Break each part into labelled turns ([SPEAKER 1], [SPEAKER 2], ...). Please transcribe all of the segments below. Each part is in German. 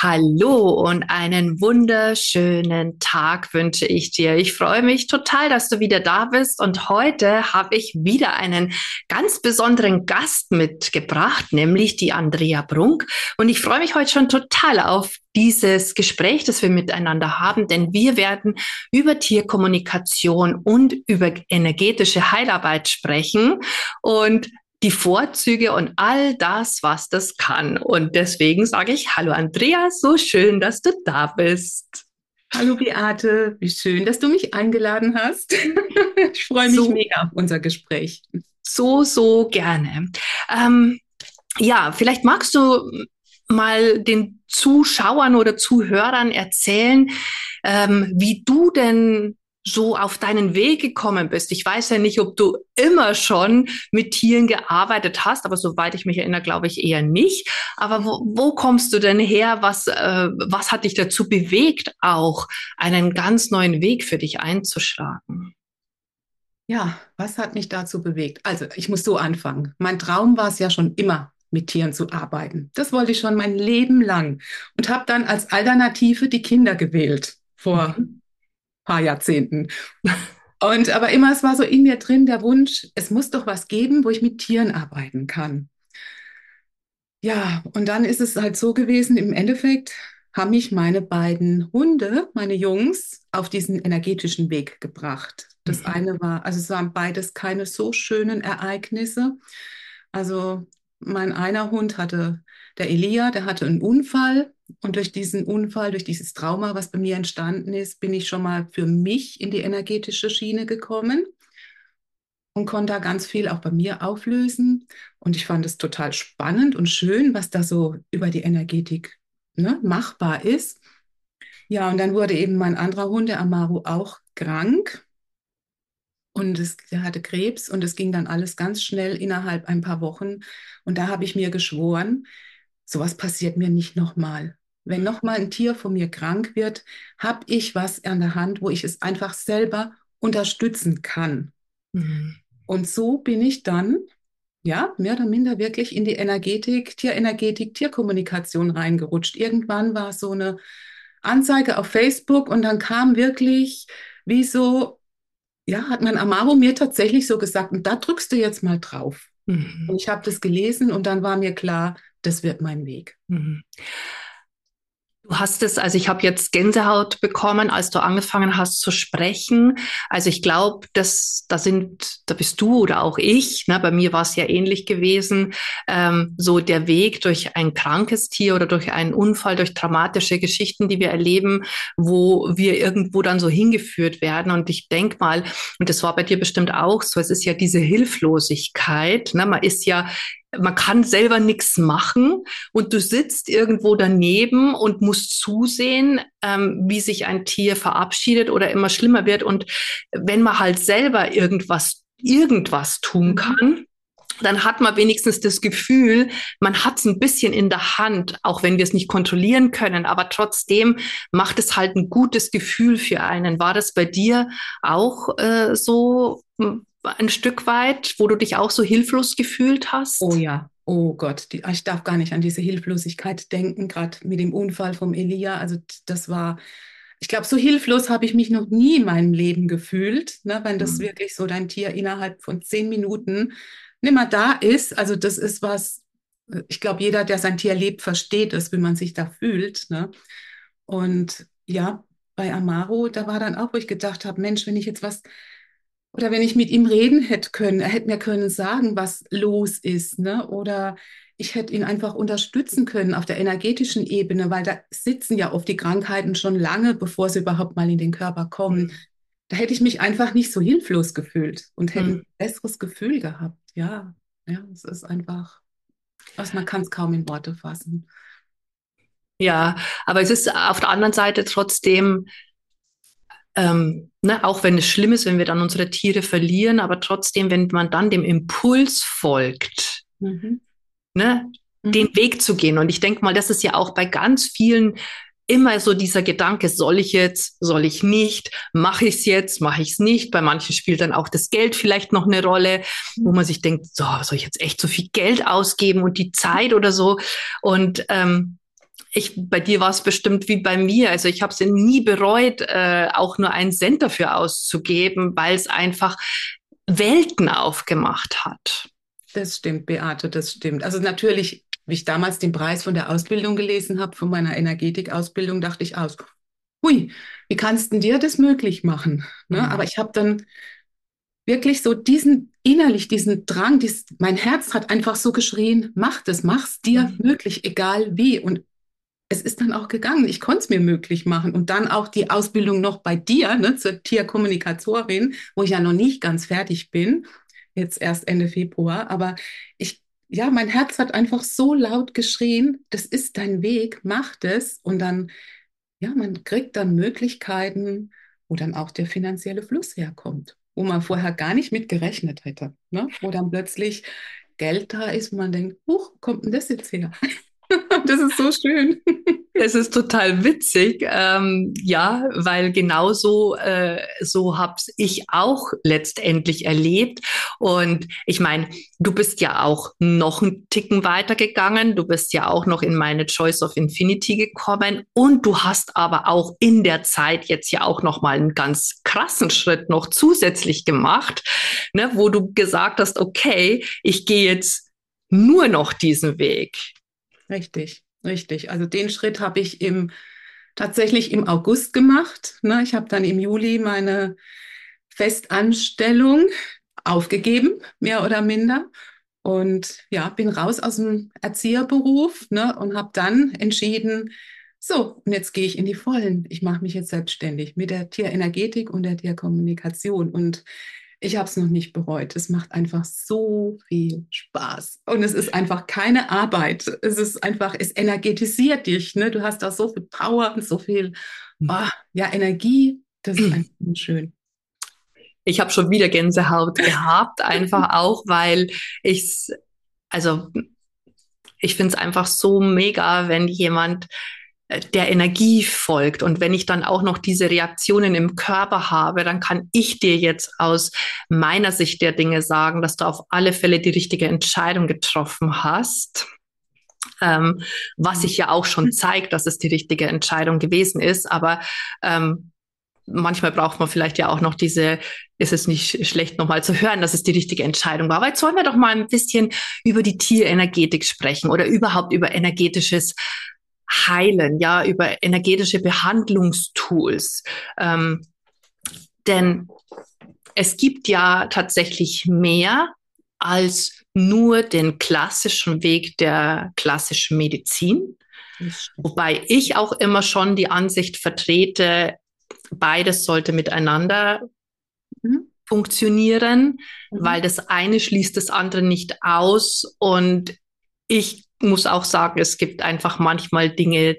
[SPEAKER 1] Hallo und einen wunderschönen Tag wünsche ich dir. Ich freue mich total, dass du wieder da bist und heute habe ich wieder einen ganz besonderen Gast mitgebracht, nämlich die Andrea Brunk. Und ich freue mich heute schon total auf dieses Gespräch, das wir miteinander haben, denn wir werden über Tierkommunikation und über energetische Heilarbeit sprechen. Und die Vorzüge und all das, was das kann. Und deswegen sage ich, hallo Andrea, so schön, dass du da bist.
[SPEAKER 2] Hallo Beate, wie schön, dass du mich eingeladen hast. ich freue mich so, mega auf unser Gespräch.
[SPEAKER 1] So, so gerne. Ähm, ja, vielleicht magst du mal den Zuschauern oder Zuhörern erzählen, ähm, wie du denn so auf deinen Weg gekommen bist. Ich weiß ja nicht, ob du immer schon mit Tieren gearbeitet hast, aber soweit ich mich erinnere, glaube ich eher nicht. Aber wo, wo kommst du denn her? Was, äh, was hat dich dazu bewegt, auch einen ganz neuen Weg für dich einzuschlagen?
[SPEAKER 2] Ja, was hat mich dazu bewegt? Also, ich muss so anfangen. Mein Traum war es ja schon immer, mit Tieren zu arbeiten. Das wollte ich schon mein Leben lang und habe dann als Alternative die Kinder gewählt vor mhm paar Jahrzehnten. Und aber immer, es war so in mir drin der Wunsch, es muss doch was geben, wo ich mit Tieren arbeiten kann. Ja, und dann ist es halt so gewesen, im Endeffekt haben mich meine beiden Hunde, meine Jungs, auf diesen energetischen Weg gebracht. Das mhm. eine war, also es waren beides keine so schönen Ereignisse. Also mein einer Hund hatte, der Elia, der hatte einen Unfall und durch diesen Unfall, durch dieses Trauma, was bei mir entstanden ist, bin ich schon mal für mich in die energetische Schiene gekommen und konnte da ganz viel auch bei mir auflösen. Und ich fand es total spannend und schön, was da so über die Energetik ne, machbar ist. Ja, und dann wurde eben mein anderer Hund, der Amaru, auch krank. Und es, er hatte Krebs und es ging dann alles ganz schnell innerhalb ein paar Wochen. Und da habe ich mir geschworen, sowas passiert mir nicht nochmal. Wenn nochmal ein Tier von mir krank wird, habe ich was an der Hand, wo ich es einfach selber unterstützen kann. Mhm. Und so bin ich dann, ja, mehr oder minder wirklich in die Energetik, Tierenergetik, Tierkommunikation reingerutscht. Irgendwann war so eine Anzeige auf Facebook und dann kam wirklich wie so, ja, hat mein Amaro mir tatsächlich so gesagt, und da drückst du jetzt mal drauf. Mhm. Und ich habe das gelesen und dann war mir klar, das wird mein Weg. Mhm.
[SPEAKER 1] Du hast es, also ich habe jetzt Gänsehaut bekommen, als du angefangen hast zu sprechen. Also ich glaube, dass da sind, da bist du oder auch ich. Ne, bei mir war es ja ähnlich gewesen. Ähm, so der Weg durch ein krankes Tier oder durch einen Unfall, durch dramatische Geschichten, die wir erleben, wo wir irgendwo dann so hingeführt werden. Und ich denk mal, und das war bei dir bestimmt auch so. Es ist ja diese Hilflosigkeit. Ne, man ist ja man kann selber nichts machen und du sitzt irgendwo daneben und musst zusehen, ähm, wie sich ein Tier verabschiedet oder immer schlimmer wird. Und wenn man halt selber irgendwas, irgendwas tun mhm. kann, dann hat man wenigstens das Gefühl, man hat es ein bisschen in der Hand, auch wenn wir es nicht kontrollieren können. Aber trotzdem macht es halt ein gutes Gefühl für einen. War das bei dir auch äh, so? Ein Stück weit, wo du dich auch so hilflos gefühlt hast?
[SPEAKER 2] Oh ja, oh Gott, die, ich darf gar nicht an diese Hilflosigkeit denken, gerade mit dem Unfall vom Elia. Also das war, ich glaube, so hilflos habe ich mich noch nie in meinem Leben gefühlt, ne, wenn das mhm. wirklich so dein Tier innerhalb von zehn Minuten nimmer da ist. Also das ist was, ich glaube, jeder, der sein Tier lebt, versteht es, wie man sich da fühlt. Ne? Und ja, bei Amaro, da war dann auch, wo ich gedacht habe, Mensch, wenn ich jetzt was oder wenn ich mit ihm reden hätte können, er hätte mir können sagen, was los ist, ne? Oder ich hätte ihn einfach unterstützen können auf der energetischen Ebene, weil da sitzen ja oft die Krankheiten schon lange, bevor sie überhaupt mal in den Körper kommen. Mhm. Da hätte ich mich einfach nicht so hilflos gefühlt und hätte mhm. ein besseres Gefühl gehabt. Ja, ja, es ist einfach, was man kann es kaum in Worte fassen.
[SPEAKER 1] Ja, aber es ist auf der anderen Seite trotzdem ähm, ne, auch wenn es schlimm ist, wenn wir dann unsere Tiere verlieren, aber trotzdem, wenn man dann dem Impuls folgt, mhm. ne, mhm. den Weg zu gehen. Und ich denke mal, das ist ja auch bei ganz vielen immer so dieser Gedanke, soll ich jetzt, soll ich nicht, mache ich es jetzt, mache ich es nicht. Bei manchen spielt dann auch das Geld vielleicht noch eine Rolle, wo man sich denkt, so, soll ich jetzt echt so viel Geld ausgeben und die Zeit oder so. Und ähm, ich, bei dir war es bestimmt wie bei mir. Also ich habe es nie bereut, äh, auch nur einen Cent dafür auszugeben, weil es einfach Welten aufgemacht hat.
[SPEAKER 2] Das stimmt, Beate, das stimmt. Also natürlich, wie ich damals den Preis von der Ausbildung gelesen habe, von meiner Energetikausbildung, dachte ich aus, hui, wie kannst du dir das möglich machen? Ne? Mhm. Aber ich habe dann wirklich so diesen innerlich, diesen Drang, dies, mein Herz hat einfach so geschrien, mach das, mach's dir mhm. möglich, egal wie. Und es ist dann auch gegangen. Ich konnte es mir möglich machen. Und dann auch die Ausbildung noch bei dir, ne, zur Tierkommunikatorin, wo ich ja noch nicht ganz fertig bin, jetzt erst Ende Februar. Aber ich, ja, mein Herz hat einfach so laut geschrien, das ist dein Weg, mach das. Und dann, ja, man kriegt dann Möglichkeiten, wo dann auch der finanzielle Fluss herkommt, wo man vorher gar nicht mit gerechnet hätte. Ne? Wo dann plötzlich Geld da ist und man denkt, huch, kommt denn das jetzt her? Das ist so schön.
[SPEAKER 1] Es ist total witzig, ähm, ja, weil genauso äh, so hab's ich auch letztendlich erlebt. Und ich meine, du bist ja auch noch einen Ticken weitergegangen. Du bist ja auch noch in meine Choice of Infinity gekommen und du hast aber auch in der Zeit jetzt ja auch noch mal einen ganz krassen Schritt noch zusätzlich gemacht, ne, wo du gesagt hast, okay, ich gehe jetzt nur noch diesen Weg.
[SPEAKER 2] Richtig, richtig. Also den Schritt habe ich im tatsächlich im August gemacht. Ne? Ich habe dann im Juli meine Festanstellung aufgegeben, mehr oder minder. Und ja, bin raus aus dem Erzieherberuf ne, und habe dann entschieden, so, und jetzt gehe ich in die Vollen. Ich mache mich jetzt selbstständig mit der Tierenergetik und der Tierkommunikation. Und ich habe es noch nicht bereut. Es macht einfach so viel Spaß. Und es ist einfach keine Arbeit. Es ist einfach, es energetisiert dich. Ne? Du hast da so viel Power und so viel oh, ja, Energie. Das ist einfach schön.
[SPEAKER 1] Ich habe schon wieder Gänsehaut gehabt, einfach auch, weil ich also ich finde es einfach so mega, wenn jemand der Energie folgt. Und wenn ich dann auch noch diese Reaktionen im Körper habe, dann kann ich dir jetzt aus meiner Sicht der Dinge sagen, dass du auf alle Fälle die richtige Entscheidung getroffen hast. Ähm, was sich ja auch schon zeigt, dass es die richtige Entscheidung gewesen ist. Aber ähm, manchmal braucht man vielleicht ja auch noch diese, ist es nicht schlecht nochmal zu hören, dass es die richtige Entscheidung war. Aber jetzt wollen wir doch mal ein bisschen über die Tierenergetik sprechen oder überhaupt über energetisches heilen, ja, über energetische Behandlungstools. Ähm, denn es gibt ja tatsächlich mehr als nur den klassischen Weg der klassischen Medizin. Wobei ich auch immer schon die Ansicht vertrete, beides sollte miteinander mhm. funktionieren, mhm. weil das eine schließt das andere nicht aus. Und ich muss auch sagen, es gibt einfach manchmal Dinge,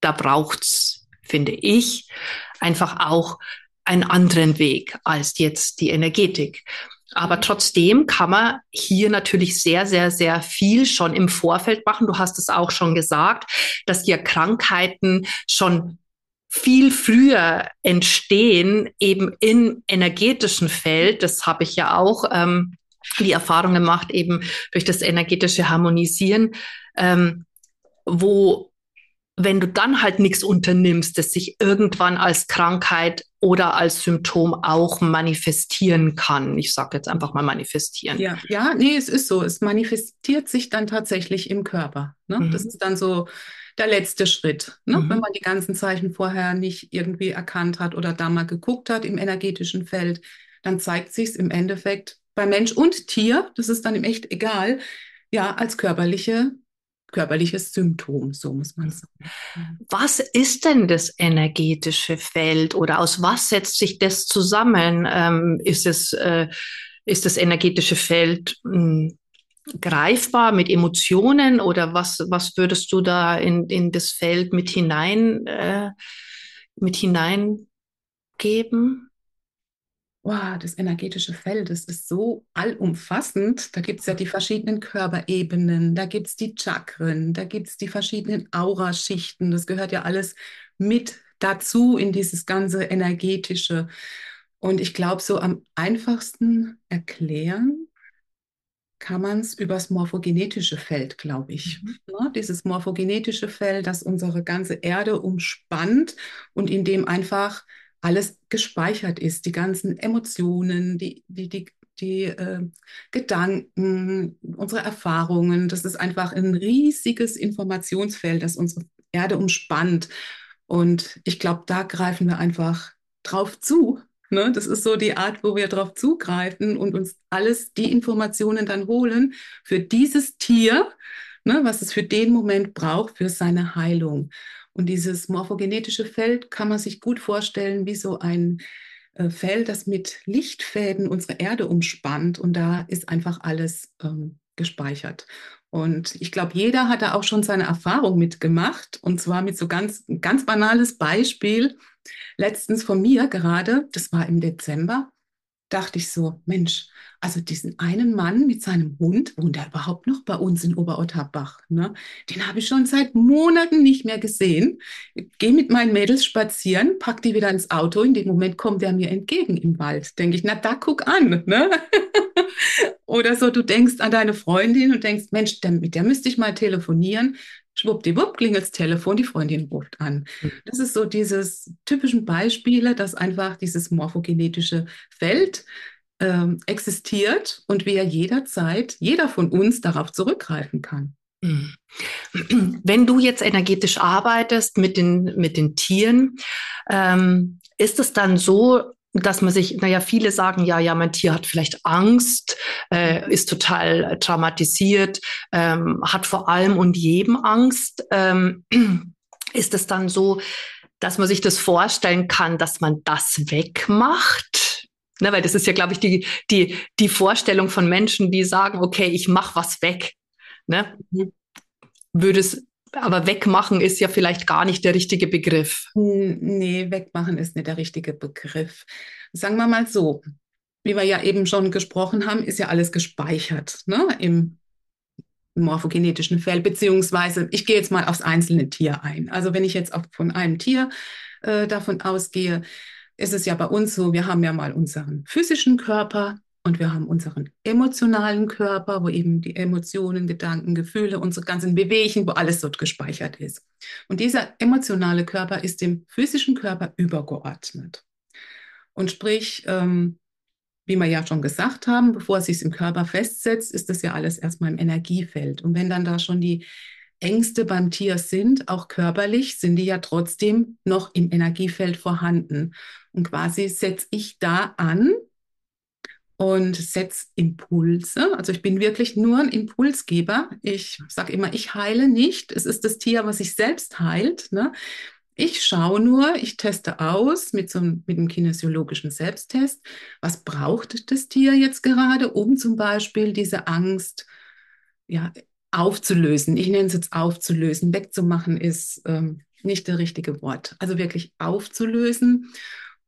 [SPEAKER 1] da braucht's, finde ich, einfach auch einen anderen Weg als jetzt die Energetik. Aber trotzdem kann man hier natürlich sehr, sehr, sehr viel schon im Vorfeld machen. Du hast es auch schon gesagt, dass hier Krankheiten schon viel früher entstehen, eben im energetischen Feld. Das habe ich ja auch ähm, die Erfahrung gemacht, eben durch das energetische Harmonisieren, ähm, wo wenn du dann halt nichts unternimmst, das sich irgendwann als Krankheit oder als Symptom auch manifestieren kann. Ich sage jetzt einfach mal manifestieren.
[SPEAKER 2] Ja, ja, nee, es ist so. Es manifestiert sich dann tatsächlich im Körper. Ne? Mhm. Das ist dann so der letzte Schritt. Ne? Mhm. Wenn man die ganzen Zeichen vorher nicht irgendwie erkannt hat oder da mal geguckt hat im energetischen Feld, dann zeigt sich es im Endeffekt bei Mensch und Tier, das ist dann im echt egal, ja, als körperliche körperliches Symptom, so muss man sagen.
[SPEAKER 1] Was ist denn das energetische Feld oder aus was setzt sich das zusammen? Ähm, ist, es, äh, ist das energetische Feld mh, hm, greifbar mit Emotionen oder was, was würdest du da in, in das Feld mit hinein, äh, mit hinein
[SPEAKER 2] Wow, das energetische Feld, das ist so allumfassend. Da gibt es ja die verschiedenen Körperebenen, da gibt es die Chakren, da gibt es die verschiedenen Auraschichten. Das gehört ja alles mit dazu in dieses ganze energetische. Und ich glaube, so am einfachsten erklären kann man es übers morphogenetische Feld, glaube ich. Mhm. Ja, dieses morphogenetische Feld, das unsere ganze Erde umspannt und in dem einfach alles gespeichert ist, die ganzen Emotionen, die, die, die, die äh, Gedanken, unsere Erfahrungen. Das ist einfach ein riesiges Informationsfeld, das unsere Erde umspannt. Und ich glaube, da greifen wir einfach drauf zu. Ne? Das ist so die Art, wo wir drauf zugreifen und uns alles die Informationen dann holen für dieses Tier, ne, was es für den Moment braucht, für seine Heilung. Und dieses morphogenetische Feld kann man sich gut vorstellen wie so ein äh, Feld, das mit Lichtfäden unsere Erde umspannt. Und da ist einfach alles ähm, gespeichert. Und ich glaube, jeder hat da auch schon seine Erfahrung mitgemacht. Und zwar mit so ganz, ganz banales Beispiel. Letztens von mir gerade, das war im Dezember, dachte ich so, Mensch, also diesen einen Mann mit seinem Hund, wohnt er überhaupt noch bei uns in Oberotterbach? Ne? Den habe ich schon seit Monaten nicht mehr gesehen. Gehe mit meinen Mädels spazieren, pack die wieder ins Auto. In dem Moment kommt er mir entgegen im Wald. Denke ich, na da guck an. Ne? Oder so, du denkst an deine Freundin und denkst, Mensch, mit der müsste ich mal telefonieren. Schwuppdiwupp klingelt das Telefon, die Freundin ruft an. Hm. Das ist so dieses typischen Beispiele, dass einfach dieses morphogenetische Feld ähm, existiert und wir jederzeit, jeder von uns darauf zurückgreifen kann. Hm.
[SPEAKER 1] Wenn du jetzt energetisch arbeitest mit den, mit den Tieren, ähm, ist es dann so, dass man sich, naja, viele sagen, ja, ja, mein Tier hat vielleicht Angst, äh, ist total traumatisiert, ähm, hat vor allem und jedem Angst. Ähm, ist es dann so, dass man sich das vorstellen kann, dass man das wegmacht? Ne, weil das ist ja, glaube ich, die, die, die Vorstellung von Menschen, die sagen, okay, ich mache was weg. Ne? Mhm. Aber wegmachen ist ja vielleicht gar nicht der richtige Begriff.
[SPEAKER 2] Nee, wegmachen ist nicht der richtige Begriff. Sagen wir mal so, wie wir ja eben schon gesprochen haben, ist ja alles gespeichert ne, im morphogenetischen Feld, beziehungsweise ich gehe jetzt mal aufs einzelne Tier ein. Also wenn ich jetzt auch von einem Tier äh, davon ausgehe, ist es ja bei uns so, wir haben ja mal unseren physischen Körper, und wir haben unseren emotionalen Körper, wo eben die Emotionen, Gedanken, Gefühle, unsere ganzen Bewegungen, wo alles dort gespeichert ist. Und dieser emotionale Körper ist dem physischen Körper übergeordnet. Und sprich, ähm, wie wir ja schon gesagt haben, bevor es sich im Körper festsetzt, ist das ja alles erstmal im Energiefeld. Und wenn dann da schon die Ängste beim Tier sind, auch körperlich, sind die ja trotzdem noch im Energiefeld vorhanden. Und quasi setze ich da an, und setze Impulse. Also ich bin wirklich nur ein Impulsgeber. Ich sage immer, ich heile nicht. Es ist das Tier, was sich selbst heilt. Ne? Ich schaue nur, ich teste aus mit so einem, mit einem kinesiologischen Selbsttest. Was braucht das Tier jetzt gerade, um zum Beispiel diese Angst ja, aufzulösen? Ich nenne es jetzt aufzulösen. Wegzumachen ist ähm, nicht das richtige Wort. Also wirklich aufzulösen.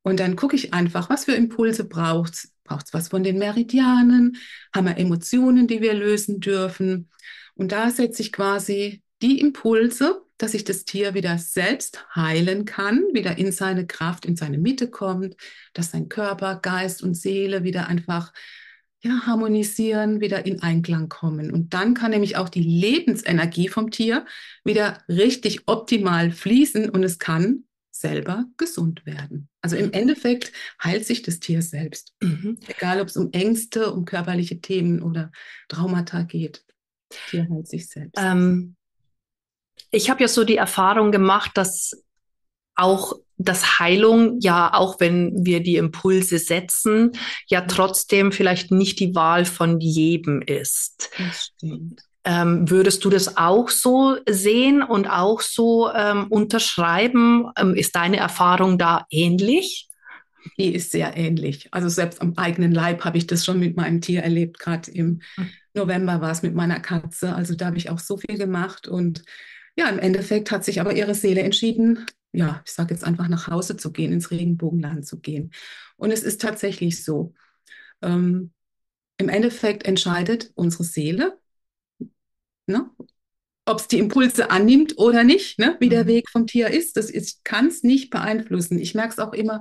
[SPEAKER 2] Und dann gucke ich einfach, was für Impulse braucht es Braucht es was von den Meridianen? Haben wir Emotionen, die wir lösen dürfen? Und da setze ich quasi die Impulse, dass sich das Tier wieder selbst heilen kann, wieder in seine Kraft, in seine Mitte kommt, dass sein Körper, Geist und Seele wieder einfach ja, harmonisieren, wieder in Einklang kommen. Und dann kann nämlich auch die Lebensenergie vom Tier wieder richtig optimal fließen und es kann selber gesund werden. Also im Endeffekt heilt sich das Tier selbst. Mhm. Egal, ob es um Ängste, um körperliche Themen oder Traumata geht. Das Tier heilt sich selbst. Ähm,
[SPEAKER 1] ich habe ja so die Erfahrung gemacht, dass auch das Heilung, ja, auch wenn wir die Impulse setzen, ja trotzdem vielleicht nicht die Wahl von jedem ist. Das stimmt. Ähm, würdest du das auch so sehen und auch so ähm, unterschreiben? Ähm, ist deine Erfahrung da ähnlich?
[SPEAKER 2] Die ist sehr ähnlich. Also selbst am eigenen Leib habe ich das schon mit meinem Tier erlebt. Gerade im hm. November war es mit meiner Katze. Also da habe ich auch so viel gemacht. Und ja, im Endeffekt hat sich aber ihre Seele entschieden, ja, ich sage jetzt einfach nach Hause zu gehen, ins Regenbogenland zu gehen. Und es ist tatsächlich so. Ähm, Im Endeffekt entscheidet unsere Seele, ne? ob es die Impulse annimmt oder nicht, ne? wie der mhm. Weg vom Tier ist. Das ist, kann es nicht beeinflussen. Ich merke es auch immer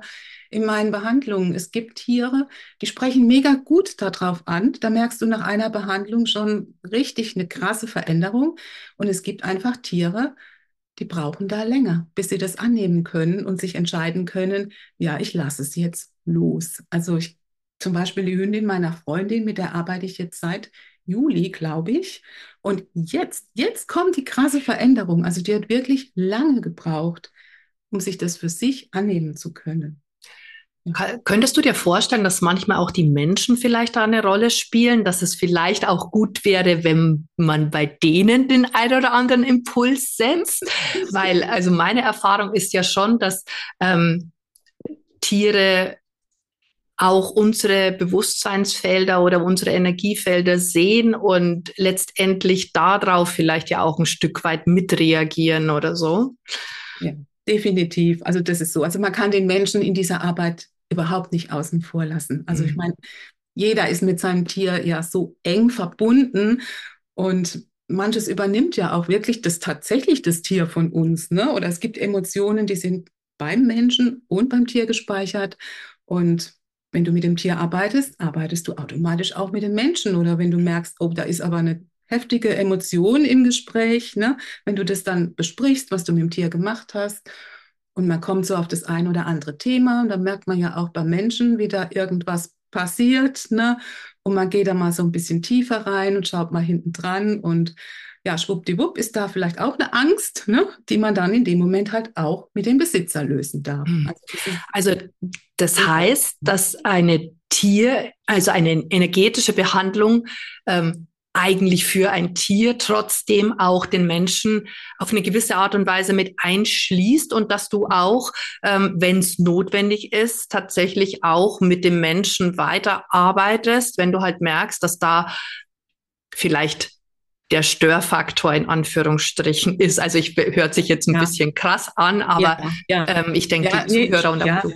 [SPEAKER 2] in meinen Behandlungen. Es gibt Tiere, die sprechen mega gut darauf an. Da merkst du nach einer Behandlung schon richtig eine krasse Veränderung. Und es gibt einfach Tiere, die brauchen da länger, bis sie das annehmen können und sich entscheiden können, ja, ich lasse es jetzt los. Also ich, zum Beispiel die Hündin meiner Freundin, mit der arbeite ich jetzt seit Juli, glaube ich. Und jetzt, jetzt kommt die krasse Veränderung. Also die hat wirklich lange gebraucht, um sich das für sich annehmen zu können.
[SPEAKER 1] Könntest du dir vorstellen, dass manchmal auch die Menschen vielleicht da eine Rolle spielen, dass es vielleicht auch gut wäre, wenn man bei denen den ein oder anderen Impuls setzt? Weil, also meine Erfahrung ist ja schon, dass ähm, Tiere auch unsere Bewusstseinsfelder oder unsere Energiefelder sehen und letztendlich darauf vielleicht ja auch ein Stück weit mitreagieren oder so.
[SPEAKER 2] Ja, definitiv. Also das ist so. Also man kann den Menschen in dieser Arbeit überhaupt nicht außen vor lassen. Also mhm. ich meine, jeder ist mit seinem Tier ja so eng verbunden und manches übernimmt ja auch wirklich das tatsächlich das Tier von uns. Ne? Oder es gibt Emotionen, die sind beim Menschen und beim Tier gespeichert. Und wenn du mit dem Tier arbeitest, arbeitest du automatisch auch mit dem Menschen. Oder wenn du merkst, oh, da ist aber eine heftige Emotion im Gespräch, ne? wenn du das dann besprichst, was du mit dem Tier gemacht hast und man kommt so auf das ein oder andere Thema und dann merkt man ja auch bei Menschen, wie da irgendwas passiert, ne? Und man geht da mal so ein bisschen tiefer rein und schaut mal hinten dran und ja, schwuppdiwupp ist da vielleicht auch eine Angst, ne, die man dann in dem Moment halt auch mit dem Besitzer lösen darf.
[SPEAKER 1] Hm. Also, also das heißt, dass eine Tier, also eine energetische Behandlung ähm, eigentlich für ein Tier trotzdem auch den Menschen auf eine gewisse Art und Weise mit einschließt und dass du auch, ähm, wenn es notwendig ist, tatsächlich auch mit dem Menschen weiterarbeitest, wenn du halt merkst, dass da vielleicht der Störfaktor in Anführungsstrichen ist. Also ich hört sich jetzt ein ja. bisschen krass an, aber ja, ja. Ähm, ich denke, die Zuhörer und auch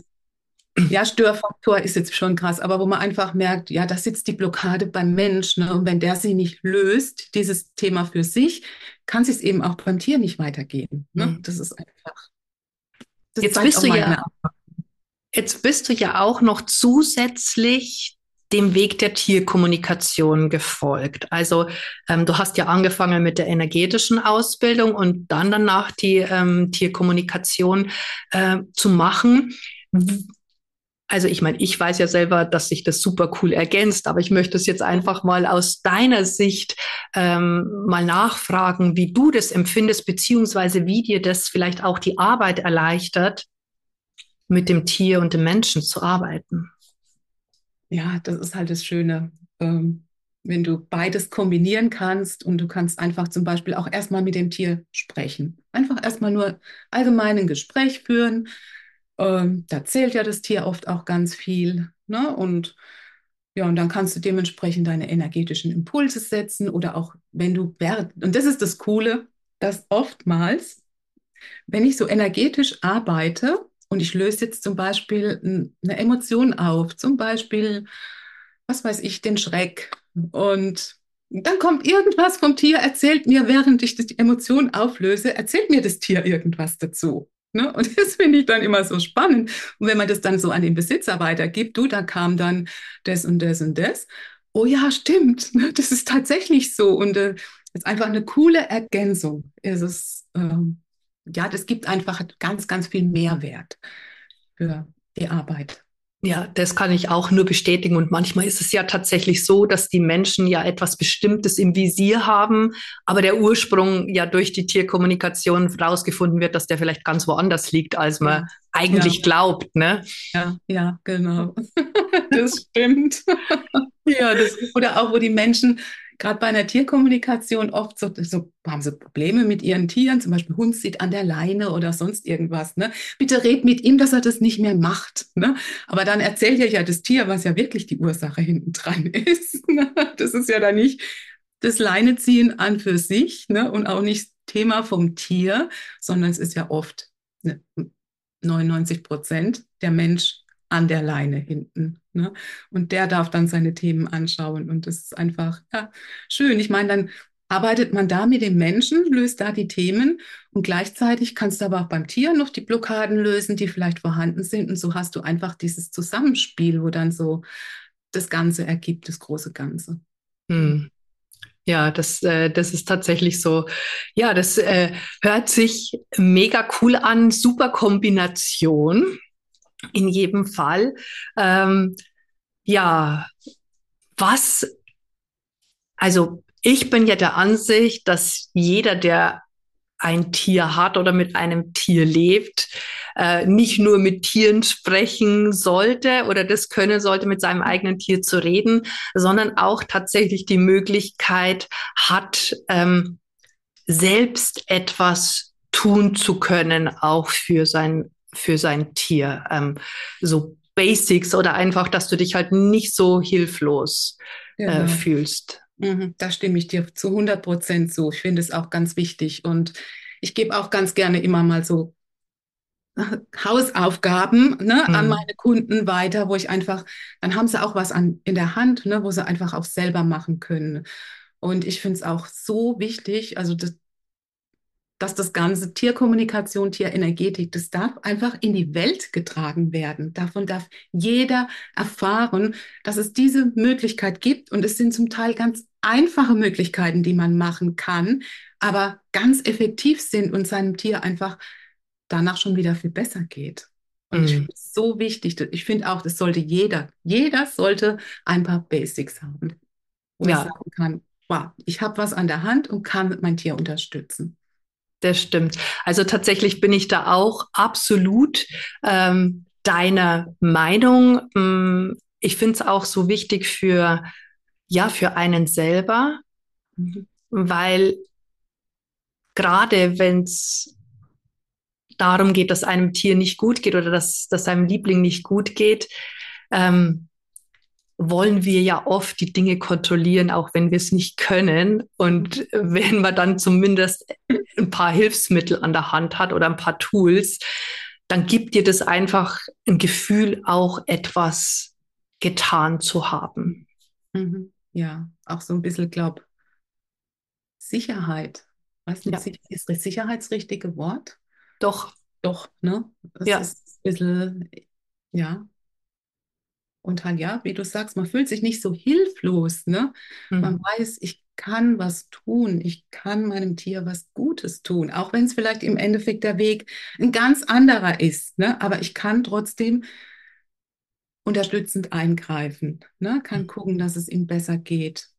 [SPEAKER 2] ja, Störfaktor ist jetzt schon krass, aber wo man einfach merkt, ja, da sitzt die Blockade beim Mensch. Ne? Und wenn der sie nicht löst, dieses Thema für sich, kann es eben auch beim Tier nicht weitergehen. Ne? Mhm. Das ist einfach.
[SPEAKER 1] Das jetzt bist du ja. Jetzt bist du ja auch noch zusätzlich dem Weg der Tierkommunikation gefolgt. Also ähm, du hast ja angefangen mit der energetischen Ausbildung und dann danach die ähm, Tierkommunikation äh, zu machen. Also ich meine, ich weiß ja selber, dass sich das super cool ergänzt, aber ich möchte es jetzt einfach mal aus deiner Sicht ähm, mal nachfragen, wie du das empfindest, beziehungsweise wie dir das vielleicht auch die Arbeit erleichtert, mit dem Tier und dem Menschen zu arbeiten.
[SPEAKER 2] Ja, das ist halt das Schöne. Ähm, wenn du beides kombinieren kannst und du kannst einfach zum Beispiel auch erstmal mit dem Tier sprechen. Einfach erstmal nur allgemein ein Gespräch führen ähm, da zählt ja das Tier oft auch ganz viel. Ne? Und ja, und dann kannst du dementsprechend deine energetischen Impulse setzen oder auch wenn du, und das ist das Coole, dass oftmals, wenn ich so energetisch arbeite und ich löse jetzt zum Beispiel eine Emotion auf, zum Beispiel, was weiß ich, den Schreck und dann kommt irgendwas vom Tier, erzählt mir, während ich die Emotion auflöse, erzählt mir das Tier irgendwas dazu. Ne? Und das finde ich dann immer so spannend. Und wenn man das dann so an den Besitzer weitergibt, du, da kam dann das und das und das. Oh ja, stimmt. Ne? Das ist tatsächlich so. Und äh, ist einfach eine coole Ergänzung. Es ist, ähm, ja, das gibt einfach ganz, ganz viel Mehrwert für die Arbeit.
[SPEAKER 1] Ja, das kann ich auch nur bestätigen. Und manchmal ist es ja tatsächlich so, dass die Menschen ja etwas Bestimmtes im Visier haben, aber der Ursprung ja durch die Tierkommunikation rausgefunden wird, dass der vielleicht ganz woanders liegt, als man ja. eigentlich ja. glaubt. Ne?
[SPEAKER 2] Ja, ja, genau. das stimmt. ja, das, oder auch, wo die Menschen gerade bei einer Tierkommunikation oft so, so, haben sie Probleme mit ihren Tieren, zum Beispiel Hund sieht an der Leine oder sonst irgendwas. Ne? Bitte red mit ihm, dass er das nicht mehr macht. Ne? Aber dann erzählt ihr ja das Tier, was ja wirklich die Ursache hinten dran ist. Ne? Das ist ja dann nicht das Leineziehen an für sich ne? und auch nicht Thema vom Tier, sondern es ist ja oft 99 Prozent der Mensch an der Leine hinten. Ne? Und der darf dann seine Themen anschauen. Und das ist einfach ja, schön. Ich meine, dann arbeitet man da mit dem Menschen, löst da die Themen und gleichzeitig kannst du aber auch beim Tier noch die Blockaden lösen, die vielleicht vorhanden sind. Und so hast du einfach dieses Zusammenspiel, wo dann so das Ganze ergibt, das große Ganze.
[SPEAKER 1] Hm. Ja, das, äh, das ist tatsächlich so. Ja, das äh, hört sich mega cool an. Super Kombination. In jedem Fall. Ähm, ja, was, also ich bin ja der Ansicht, dass jeder, der ein Tier hat oder mit einem Tier lebt, äh, nicht nur mit Tieren sprechen sollte oder das können sollte, mit seinem eigenen Tier zu reden, sondern auch tatsächlich die Möglichkeit hat, ähm, selbst etwas tun zu können, auch für sein, für sein Tier. Ähm, so Basics oder einfach, dass du dich halt nicht so hilflos äh, genau. fühlst.
[SPEAKER 2] Mhm, da stimme ich dir zu 100 Prozent zu. Ich finde es auch ganz wichtig und ich gebe auch ganz gerne immer mal so Hausaufgaben ne, mhm. an meine Kunden weiter, wo ich einfach, dann haben sie auch was an, in der Hand, ne, wo sie einfach auch selber machen können. Und ich finde es auch so wichtig, also das, dass das ganze Tierkommunikation, Tierenergetik, das darf einfach in die Welt getragen werden. Davon darf jeder erfahren, dass es diese Möglichkeit gibt. Und es sind zum Teil ganz einfache Möglichkeiten, die man machen kann, aber ganz effektiv sind und seinem Tier einfach danach schon wieder viel besser geht. Und mhm. ich finde es so wichtig. Ich finde auch, das sollte jeder, jeder sollte ein paar Basics haben, wo ja. ich sagen kann, wow, ich habe was an der Hand und kann mein Tier unterstützen.
[SPEAKER 1] Das stimmt. Also tatsächlich bin ich da auch absolut ähm, deiner Meinung. Mm, ich finde es auch so wichtig für, ja, für einen selber, weil gerade wenn es darum geht, dass einem Tier nicht gut geht oder dass, dass seinem Liebling nicht gut geht, ähm, wollen wir ja oft die Dinge kontrollieren, auch wenn wir es nicht können. Und wenn man dann zumindest ein paar Hilfsmittel an der Hand hat oder ein paar Tools, dann gibt dir das einfach ein Gefühl, auch etwas getan zu haben.
[SPEAKER 2] Mhm. Ja, auch so ein bisschen, glaub, Sicherheit. Weiß nicht, ja. ist das Sicherheit das richtige Wort?
[SPEAKER 1] Doch.
[SPEAKER 2] Doch, ne? Das ja. ist ein bisschen, ja. Und halt, ja, wie du sagst, man fühlt sich nicht so hilflos, ne? Mhm. Man weiß, ich kann was tun, ich kann meinem Tier was Gutes tun, auch wenn es vielleicht im Endeffekt der Weg ein ganz anderer ist, ne? Aber ich kann trotzdem unterstützend eingreifen, ne? Kann mhm. gucken, dass es ihm besser geht.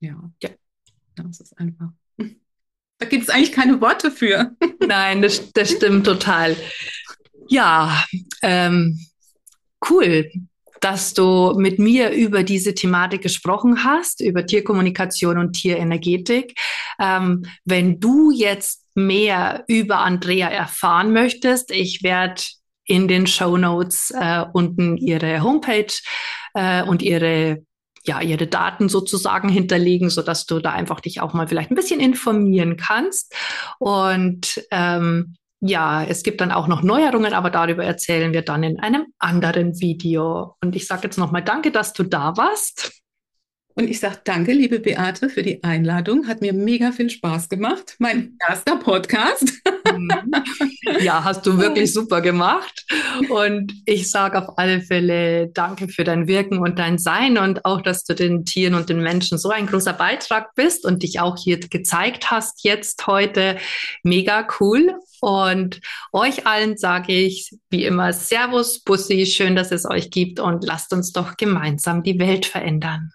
[SPEAKER 2] Ja. Ja. Das ist einfach. Da gibt es eigentlich keine Worte für.
[SPEAKER 1] Nein, das, das stimmt total. Ja, ähm, cool, dass du mit mir über diese Thematik gesprochen hast, über Tierkommunikation und Tierenergetik. Ähm, wenn du jetzt mehr über Andrea erfahren möchtest, ich werde in den Show Notes äh, unten ihre Homepage äh, und ihre ja, ihre Daten sozusagen hinterlegen, so dass du da einfach dich auch mal vielleicht ein bisschen informieren kannst. Und ähm, ja, es gibt dann auch noch Neuerungen, aber darüber erzählen wir dann in einem anderen Video. Und ich sage jetzt nochmal Danke, dass du da warst.
[SPEAKER 2] Und ich sage danke, liebe Beate, für die Einladung. Hat mir mega viel Spaß gemacht. Mein erster Podcast.
[SPEAKER 1] Mhm. Ja, hast du wirklich super gemacht. Und ich sage auf alle Fälle danke für dein Wirken und dein Sein und auch, dass du den Tieren und den Menschen so ein großer Beitrag bist und dich auch hier gezeigt hast jetzt heute. Mega cool. Und euch allen sage ich wie immer Servus, Bussi, schön, dass es euch gibt und lasst uns doch gemeinsam die Welt verändern.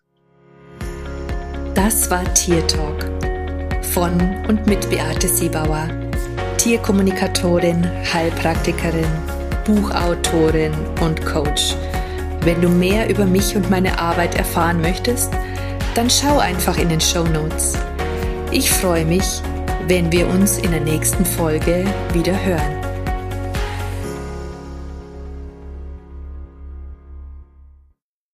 [SPEAKER 3] Das war Tier Talk von und mit Beate Siebauer, Tierkommunikatorin, Heilpraktikerin, Buchautorin und Coach. Wenn du mehr über mich und meine Arbeit erfahren möchtest, dann schau einfach in den Show Notes. Ich freue mich, wenn wir uns in der nächsten Folge wieder hören.